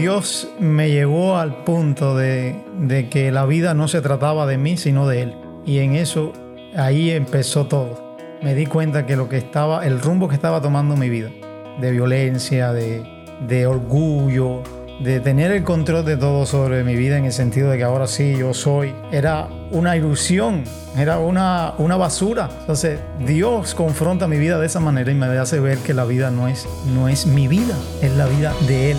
Dios me llevó al punto de, que la vida no se trataba de mí, sino de Él. Y en eso, ahí empezó todo. Me di cuenta que lo que estaba, el rumbo que estaba tomando mi vida, de violencia, de, de orgullo, de tener el control de todo sobre mi vida en el sentido de que ahora sí yo soy, era una ilusión, era una, una basura. Entonces Dios confronta mi vida de esa manera y me hace ver que la vida no es, no es mi vida, es la vida de Él.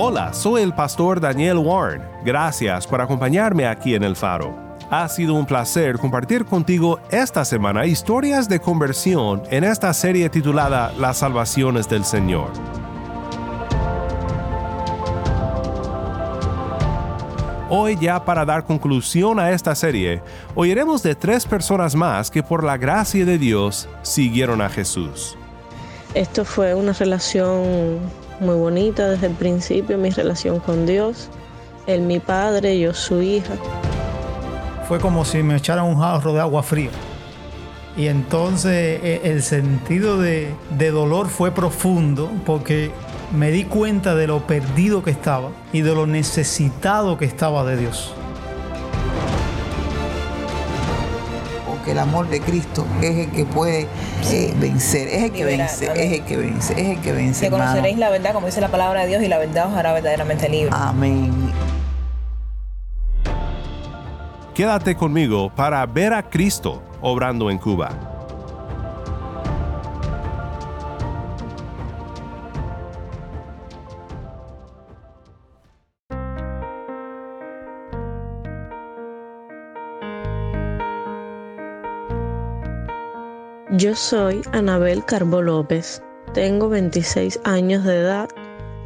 Hola, soy el pastor Daniel Warren. Gracias por acompañarme aquí en El Faro. Ha sido un placer compartir contigo esta semana historias de conversión en esta serie titulada Las salvaciones del Señor. Hoy ya para dar conclusión a esta serie, oiremos de tres personas más que por la gracia de Dios siguieron a Jesús. Esto fue una relación muy bonita desde el principio, mi relación con Dios. Él mi padre, yo su hija. Fue como si me echaran un jarro de agua fría. Y entonces eh, el sentido de, de dolor fue profundo porque me di cuenta de lo perdido que estaba y de lo necesitado que estaba de Dios. El amor de Cristo es el que puede eh, vencer, es el que Liberar, vence, amén. es el que vence, es el que vence. Que hermano. conoceréis la verdad, como dice la palabra de Dios, y la verdad os hará verdaderamente libre. Amén. Quédate conmigo para ver a Cristo obrando en Cuba. Yo soy Anabel Carbo López. Tengo 26 años de edad.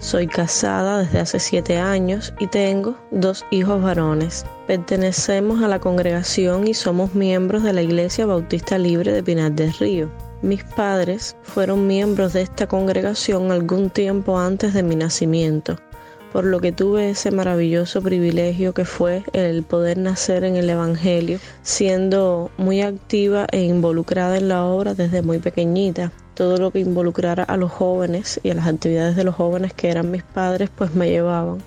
Soy casada desde hace 7 años y tengo dos hijos varones. Pertenecemos a la congregación y somos miembros de la Iglesia Bautista Libre de Pinar del Río. Mis padres fueron miembros de esta congregación algún tiempo antes de mi nacimiento, por lo que tuve ese maravilloso privilegio que fue el poder nacer en el Evangelio, siendo muy activa e involucrada en la obra desde muy pequeñita. Todo lo que involucrara a los jóvenes y a las actividades de los jóvenes que eran mis padres, pues me llevaban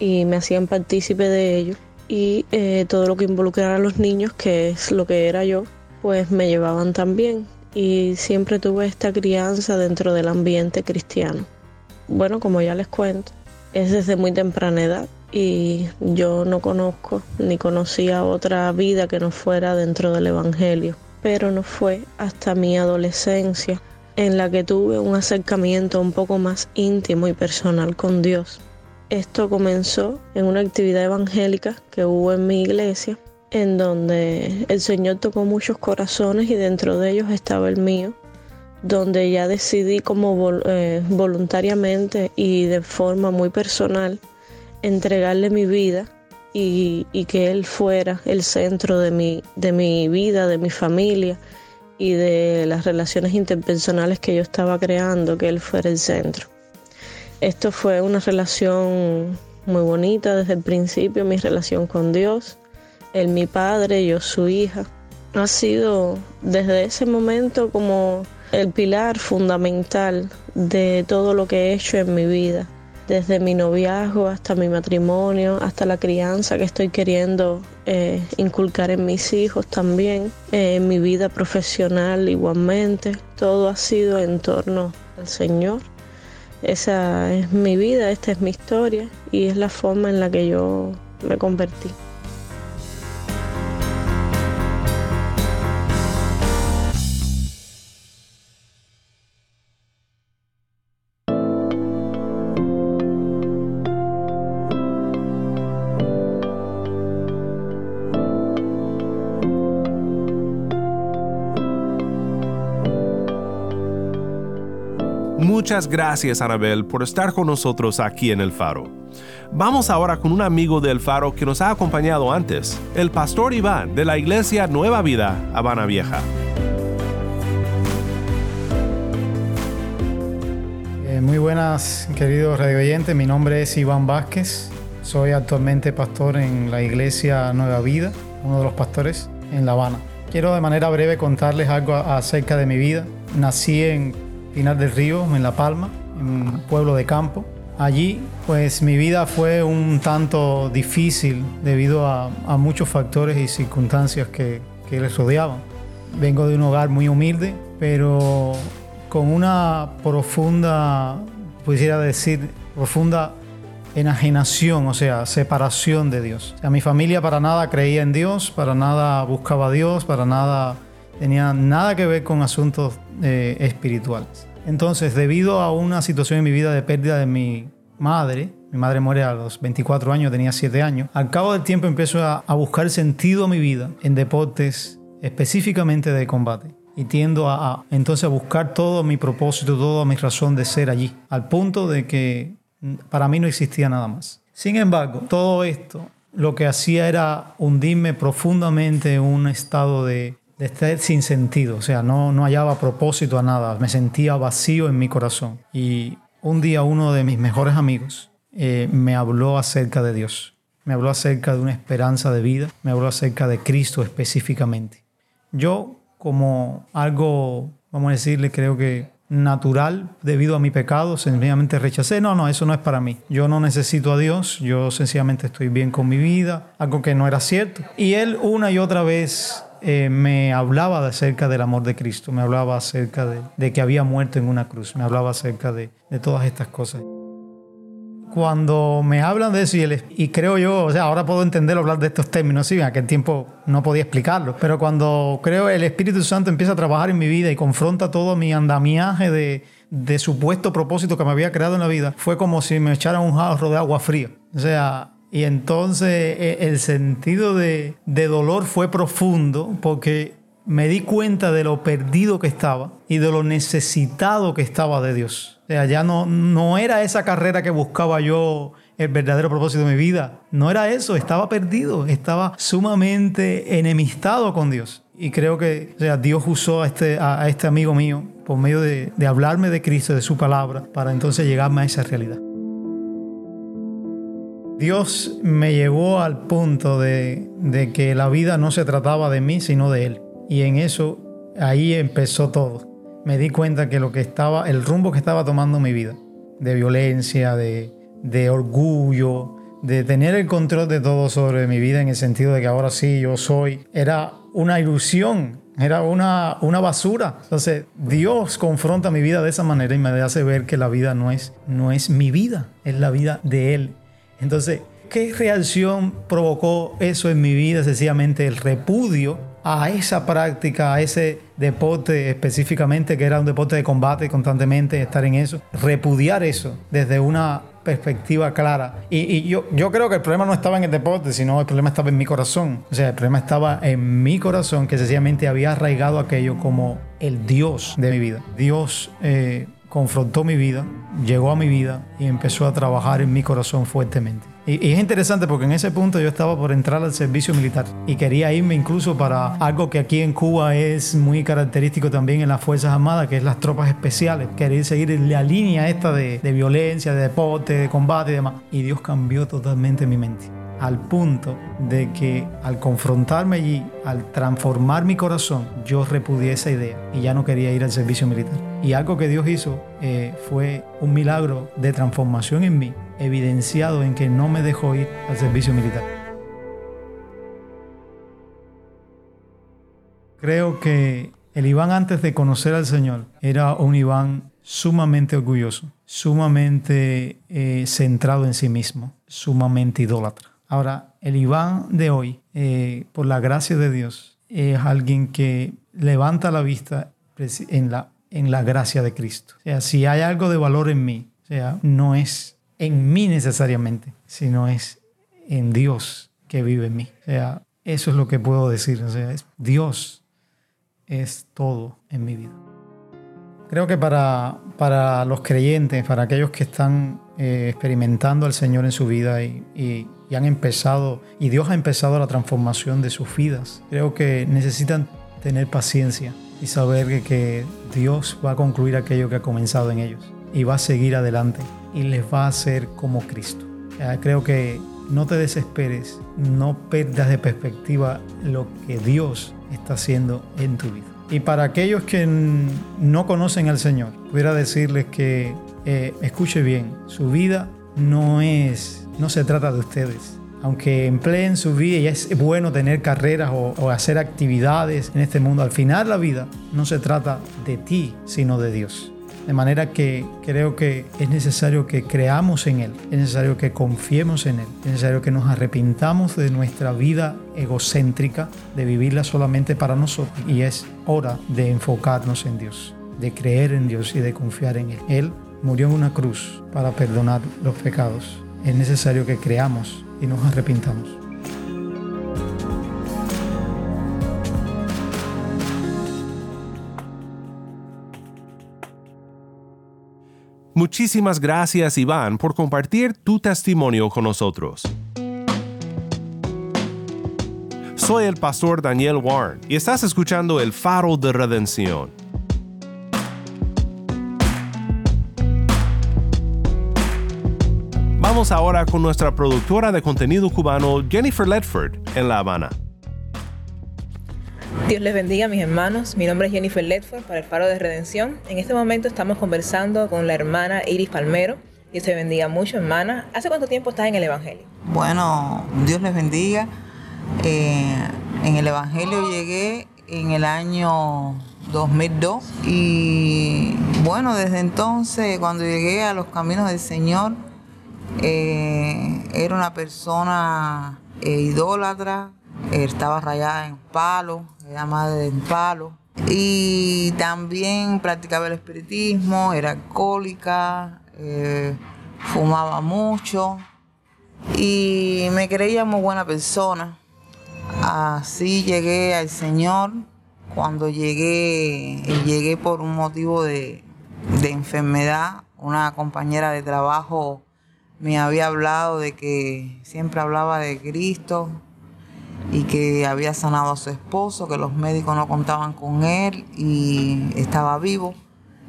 y me hacían partícipe de ello. Y eh, todo lo que involucrara a los niños, que es lo que era yo, pues me llevaban también. Y siempre tuve esta crianza dentro del ambiente cristiano. Bueno, como ya les cuento, es desde muy temprana edad y yo no conozco ni conocía otra vida que no fuera dentro del Evangelio. Pero no fue hasta mi adolescencia en la que tuve un acercamiento un poco más íntimo y personal con Dios. Esto comenzó en una actividad evangélica que hubo en mi iglesia, en donde el Señor tocó muchos corazones y dentro de ellos estaba el mío, donde ya decidí como eh, voluntariamente y de forma muy personal entregarle mi vida y, y que Él fuera el centro de mi, de mi vida, de mi familia y de las relaciones interpersonales que yo estaba creando, que Él fuera el centro. Esto fue una relación muy bonita desde el principio, mi relación con Dios, Él mi padre, yo su hija. Ha sido desde ese momento como el pilar fundamental de todo lo que he hecho en mi vida, desde mi noviazgo hasta mi matrimonio, hasta la crianza que estoy queriendo eh, inculcar en mis hijos también, eh, en mi vida profesional igualmente. Todo ha sido en torno al Señor. Esa es mi vida, esta es mi historia y es la forma en la que yo me convertí. Muchas gracias, Anabel, por estar con nosotros aquí en El Faro. Vamos ahora con un amigo del Faro que nos ha acompañado antes, el pastor Iván de la Iglesia Nueva Vida, Habana Vieja. Eh, muy buenas, queridos radio oyentes. Mi nombre es Iván Vázquez. Soy actualmente pastor en la Iglesia Nueva Vida, uno de los pastores en La Habana. Quiero de manera breve contarles algo acerca de mi vida. Nací en Pinar del Río, en La Palma, en un pueblo de campo. Allí, pues mi vida fue un tanto difícil debido a, muchos factores y circunstancias que, que les rodeaban. Vengo de un hogar muy humilde, pero con una profunda, pudiera decir, profunda enajenación, o sea, separación de Dios. O mi familia para nada creía en Dios, para nada buscaba a Dios, para nada tenía nada que ver con asuntos eh, espirituales. Entonces, debido a una situación en mi vida de pérdida de mi madre, mi madre muere a los 24 años, tenía 7 años, al cabo del tiempo empiezo a, buscar sentido a mi vida en deportes específicamente de combate y tiendo a, a, entonces a buscar todo mi propósito, toda mi razón de ser allí, al punto de que para mí no existía nada más. Sin embargo, todo esto lo que hacía era hundirme profundamente en un estado de, de estar sin sentido, o sea, no, no hallaba propósito a nada, me sentía vacío en mi corazón. Y un día uno de mis mejores amigos eh, me habló acerca de Dios, me habló acerca de una esperanza de vida, me habló acerca de Cristo específicamente. Yo, como algo, vamos a decirle, creo que natural debido a mi pecado, sencillamente rechacé, no, no, eso no es para mí. Yo no necesito a Dios, yo sencillamente estoy bien con mi vida, algo que no era cierto. Y él una y otra vez eh, me hablaba acerca del amor de Cristo, me hablaba acerca de, que había muerto en una cruz, me hablaba acerca de, todas estas cosas cuando me hablan de eso, y, y, creo yo, o sea, ahora puedo entender hablar de estos términos, sí, en aquel tiempo no podía explicarlo, pero cuando creo el Espíritu Santo empieza a trabajar en mi vida y confronta todo mi andamiaje de, de supuesto propósito que me había creado en la vida, fue como si me echaran un jarro de agua fría. O sea, y entonces e, el sentido de, de dolor fue profundo porque me di cuenta de lo perdido que estaba y de lo necesitado que estaba de Dios. Ya no, no era esa carrera que buscaba yo el verdadero propósito de mi vida. No era eso, estaba perdido, estaba sumamente enemistado con Dios. Y creo que Dios usó a este, a, este amigo mío por medio de, de hablarme de Cristo, de su palabra, para entonces llegarme a esa realidad. Dios me llevó al punto de, que la vida no se trataba de mí, sino de Él. Y en eso, ahí empezó todo me di cuenta que lo que estaba, el rumbo que estaba tomando mi vida, de violencia, de, de orgullo, de tener el control de todo sobre mi vida en el sentido de que ahora sí yo soy, era una ilusión, era una, una basura. Entonces Dios confronta mi vida de esa manera y me hace ver que la vida no es, no es mi vida, es la vida de Él. Entonces, ¿qué reacción provocó eso en mi vida? Sencillamente el repudio a esa práctica, a ese deporte específicamente, que era un deporte de combate constantemente, estar en eso, repudiar eso desde una perspectiva clara. Y, yo, yo creo que el problema no estaba en el deporte, sino el problema estaba en mi corazón. O sea, el problema estaba en mi corazón, que sencillamente había arraigado aquello como el Dios de mi vida. Dios eh, confrontó mi vida, llegó a mi vida y empezó a trabajar en mi corazón fuertemente. Y, es interesante porque en ese punto yo estaba por entrar al servicio militar y quería irme incluso para algo que aquí en Cuba es muy característico también en las Fuerzas Armadas, que es las tropas especiales. Quería seguir la línea esta de, de violencia, de deporte, de combate y demás. Y Dios cambió totalmente mi mente al punto de que al confrontarme allí, al transformar mi corazón, yo repudié esa idea y ya no quería ir al servicio militar. Y algo que Dios hizo eh, fue un milagro de transformación en mí, evidenciado en que no me dejó ir al servicio militar. Creo que el Iván antes de conocer al Señor era un Iván sumamente orgulloso, sumamente eh, centrado en sí mismo, sumamente idólatra. Ahora, el Iván de hoy, eh, por la gracia de Dios, es alguien que levanta la vista en la, en la gracia de Cristo. O sea, si hay algo de valor en mí, o sea, no es en mí necesariamente, sino es en Dios que vive en mí. O sea, eso es lo que puedo decir. O sea, Dios es todo en mi vida. Creo que para, para los creyentes, para aquellos que están eh, experimentando al Señor en su vida y, y, han empezado, y Dios ha empezado la transformación de sus vidas, creo que necesitan tener paciencia y saber que, Dios va a concluir aquello que ha comenzado en ellos y va a seguir adelante y les va a hacer como Cristo. Creo que no te desesperes, no pierdas de perspectiva lo que Dios está haciendo en tu vida. Y para aquellos que no conocen al Señor, pudiera decirles que eh, escuche bien, su vida no es, no se trata de ustedes. Aunque empleen su vida y es bueno tener carreras o, hacer actividades en este mundo, al final la vida no se trata de ti, sino de Dios. De manera que creo que es necesario que creamos en Él, es necesario que confiemos en Él, es necesario que nos arrepintamos de nuestra vida egocéntrica, de vivirla solamente para nosotros. Y es hora de enfocarnos en Dios, de creer en Dios y de confiar en Él. Él murió en una cruz para perdonar los pecados. Es necesario que creamos y nos arrepintamos. Muchísimas gracias Iván por compartir tu testimonio con nosotros. Soy el pastor Daniel Warren y estás escuchando El Faro de Redención. Vamos ahora con nuestra productora de contenido cubano Jennifer Ledford en La Habana. Dios les bendiga mis hermanos. Mi nombre es Jennifer Ledford para el Faro de Redención. En este momento estamos conversando con la hermana Iris Palmero. Dios te bendiga mucho, hermana. ¿Hace cuánto tiempo estás en el Evangelio? Bueno, Dios les bendiga. Eh, en el Evangelio llegué en el año 2002 y bueno, desde entonces cuando llegué a los caminos del Señor, eh, era una persona eh, idólatra, estaba rayada en palo, era madre en palo. Y también practicaba el espiritismo, era alcohólica, eh, fumaba mucho y me creía muy buena persona. Así llegué al Señor. Cuando llegué, llegué por un motivo de, de enfermedad. Una compañera de trabajo me había hablado de que siempre hablaba de Cristo, y que había sanado a su esposo, que los médicos no contaban con él y estaba vivo.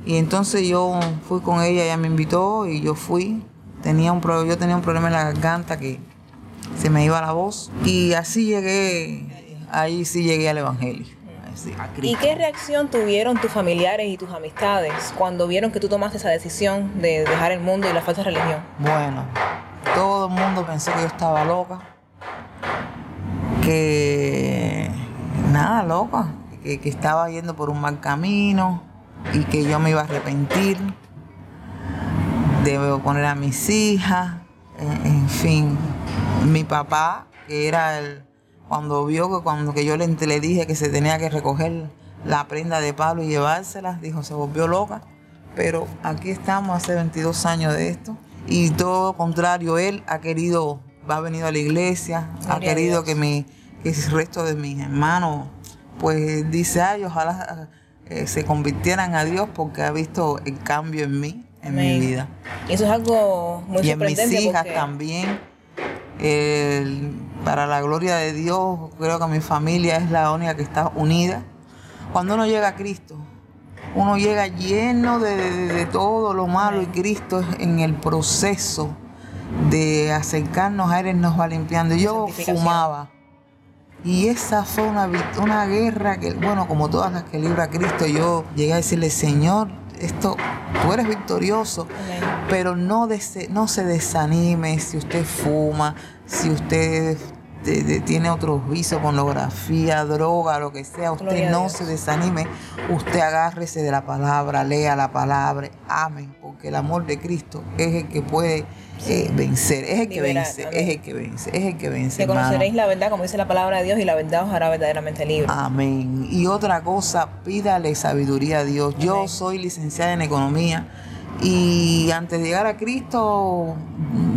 Y entonces yo fui con ella, ella me invitó y yo fui. Tenía un, yo tenía un problema en la garganta que se me iba la voz y así llegué, ahí sí llegué al Evangelio. ¿Y qué reacción tuvieron tus familiares y tus amistades cuando vieron que tú tomaste esa decisión de dejar el mundo y la falsa religión? Bueno, todo el mundo pensó que yo estaba loca que nada, loca, que, estaba yendo por un mal camino y que yo me iba a arrepentir. Debo poner a mis hijas, en, fin. Mi papá, que era el, cuando vio que cuando que yo le, le dije que se tenía que recoger la prenda de Pablo y llevársela, dijo, se volvió loca. Pero aquí estamos hace 22 años de esto. Y todo lo contrario, él ha querido ha venido a la iglesia, ha querido que, mi, que el resto de mis hermanos, pues dice, ay, ojalá eh, se convirtieran a Dios porque ha visto el cambio en mí, en mi vida. Y eso es algo muy y en mis hijas también. Para la gloria de Dios, creo que mi familia es la única que está unida. Cuando uno llega a Cristo, uno llega lleno de, de todo lo malo y Cristo en el proceso de acercarnos a Él, nos va limpiando. Yo fumaba. Y esa fue una, una guerra que, bueno, como todas las que libra Cristo, yo llegué a decirle, Señor, esto, tú eres victorioso, pero no, no se desanime si usted fuma, si usted tiene otros vicios, pornografía, droga, lo que sea, usted no se desanime, usted agárrese de la palabra, lea la palabra, amén, porque el amor de Cristo es el que puede eh, vencer, es el que vence, es el que vence, es el que vence. Que conoceréis la verdad, como dice la palabra de Dios, y la verdad os hará verdaderamente libre. Amén. Y otra cosa, pídale sabiduría a Dios. Yo soy licenciada en economía y antes de llegar a Cristo,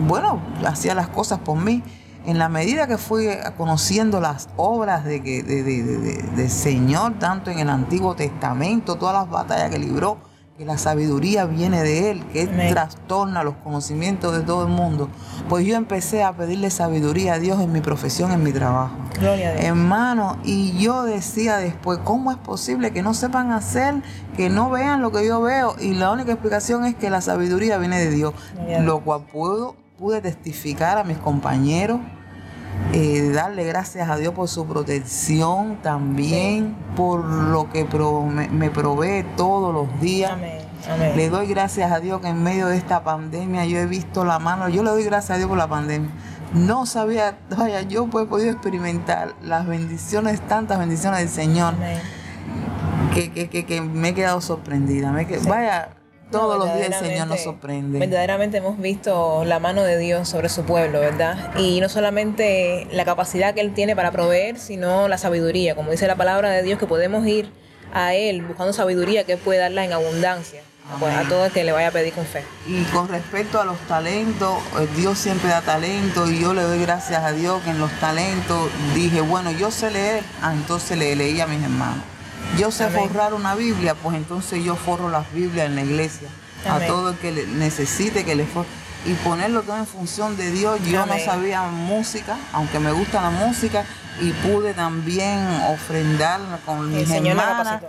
bueno, hacía las cosas por mí. En la medida que fui conociendo las obras de, de, de, de Señor, tanto en el Antiguo Testamento, todas las batallas que libró, que la sabiduría viene de Él, que Él trastorna los conocimientos de todo el mundo. Pues yo empecé a pedirle sabiduría a Dios en mi profesión, en mi trabajo. Gloria a Dios. Hermano, y yo decía después, ¿cómo es posible que no sepan hacer, que no vean lo que yo veo? Y la única explicación es que la sabiduría viene de Dios, lo cual puedo, pude testificar a mis compañeros eh, darle gracias a Dios por su protección también, por lo que me, provee todos los días. Le doy gracias a Dios que en medio de esta pandemia yo he visto la mano, yo le doy gracias a Dios por la pandemia. No sabía, vaya, yo pues he podido experimentar las bendiciones, tantas bendiciones del Señor, que, que, me he quedado sorprendida. Me Vaya, todos los días el Señor nos sorprende. Verdaderamente hemos visto la mano de Dios sobre su pueblo, ¿verdad? Y no solamente la capacidad que Él tiene para proveer, sino la sabiduría. Como dice la palabra de Dios, que podemos ir a Él buscando sabiduría que puede darla en abundancia. Pues, a todo el que le vaya a pedir con fe. Y con respecto a los talentos, eh, Dios siempre da talento y yo le doy gracias a Dios que en los talentos dije, bueno, yo sé leer, ah, entonces le leí a mis hermanos. Yo sé forrar una Biblia, pues entonces yo forro las Biblias en la iglesia. A todo el que necesite que le forre. Y ponerlo todo en función de Dios. Yo no sabía música, aunque me gusta la música, y pude también ofrendar con mis el hermanas.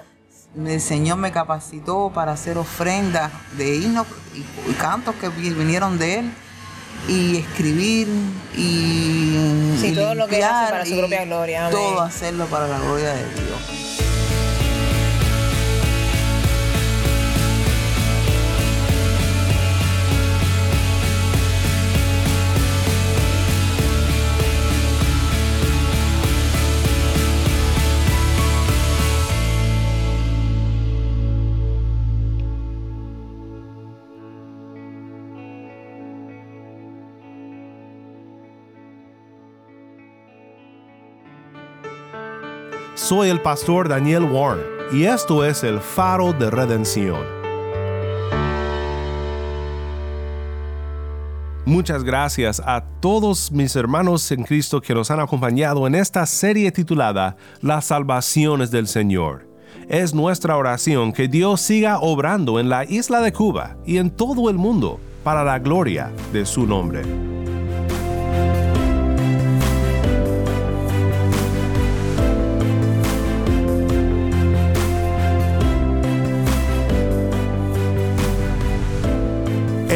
el Señor me capacitó para hacer ofrendas de himnos y, cantos que vinieron de Él y escribir y, sí, todo lo que hace para su propia gloria. Todo hacerlo para la gloria de Dios. Soy el pastor Daniel Warren y esto es el faro de redención. Muchas gracias a todos mis hermanos en Cristo que nos han acompañado en esta serie titulada Las salvaciones del Señor. Es nuestra oración que Dios siga obrando en la isla de Cuba y en todo el mundo para la gloria de su nombre.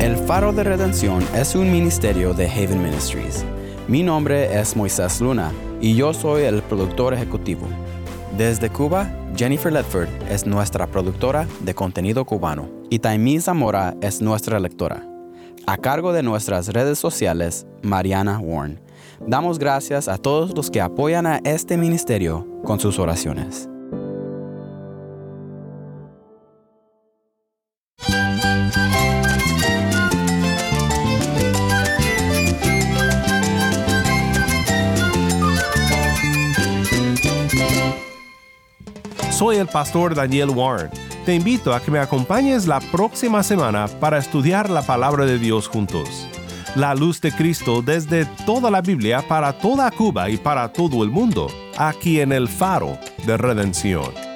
El Faro de Redención es un ministerio de Haven Ministries. Mi nombre es Moisés Luna y yo soy el productor ejecutivo. Desde Cuba, Jennifer Ledford es nuestra productora de contenido cubano y Taimí Zamora es nuestra lectora. A cargo de nuestras redes sociales, Mariana Warren. Damos gracias a todos los que apoyan a este ministerio con sus oraciones. Soy el pastor Daniel Warren. Te invito a que me acompañes la próxima semana para estudiar la palabra de Dios juntos. La luz de Cristo desde toda la Biblia para toda Cuba y para todo el mundo, aquí en el faro de redención.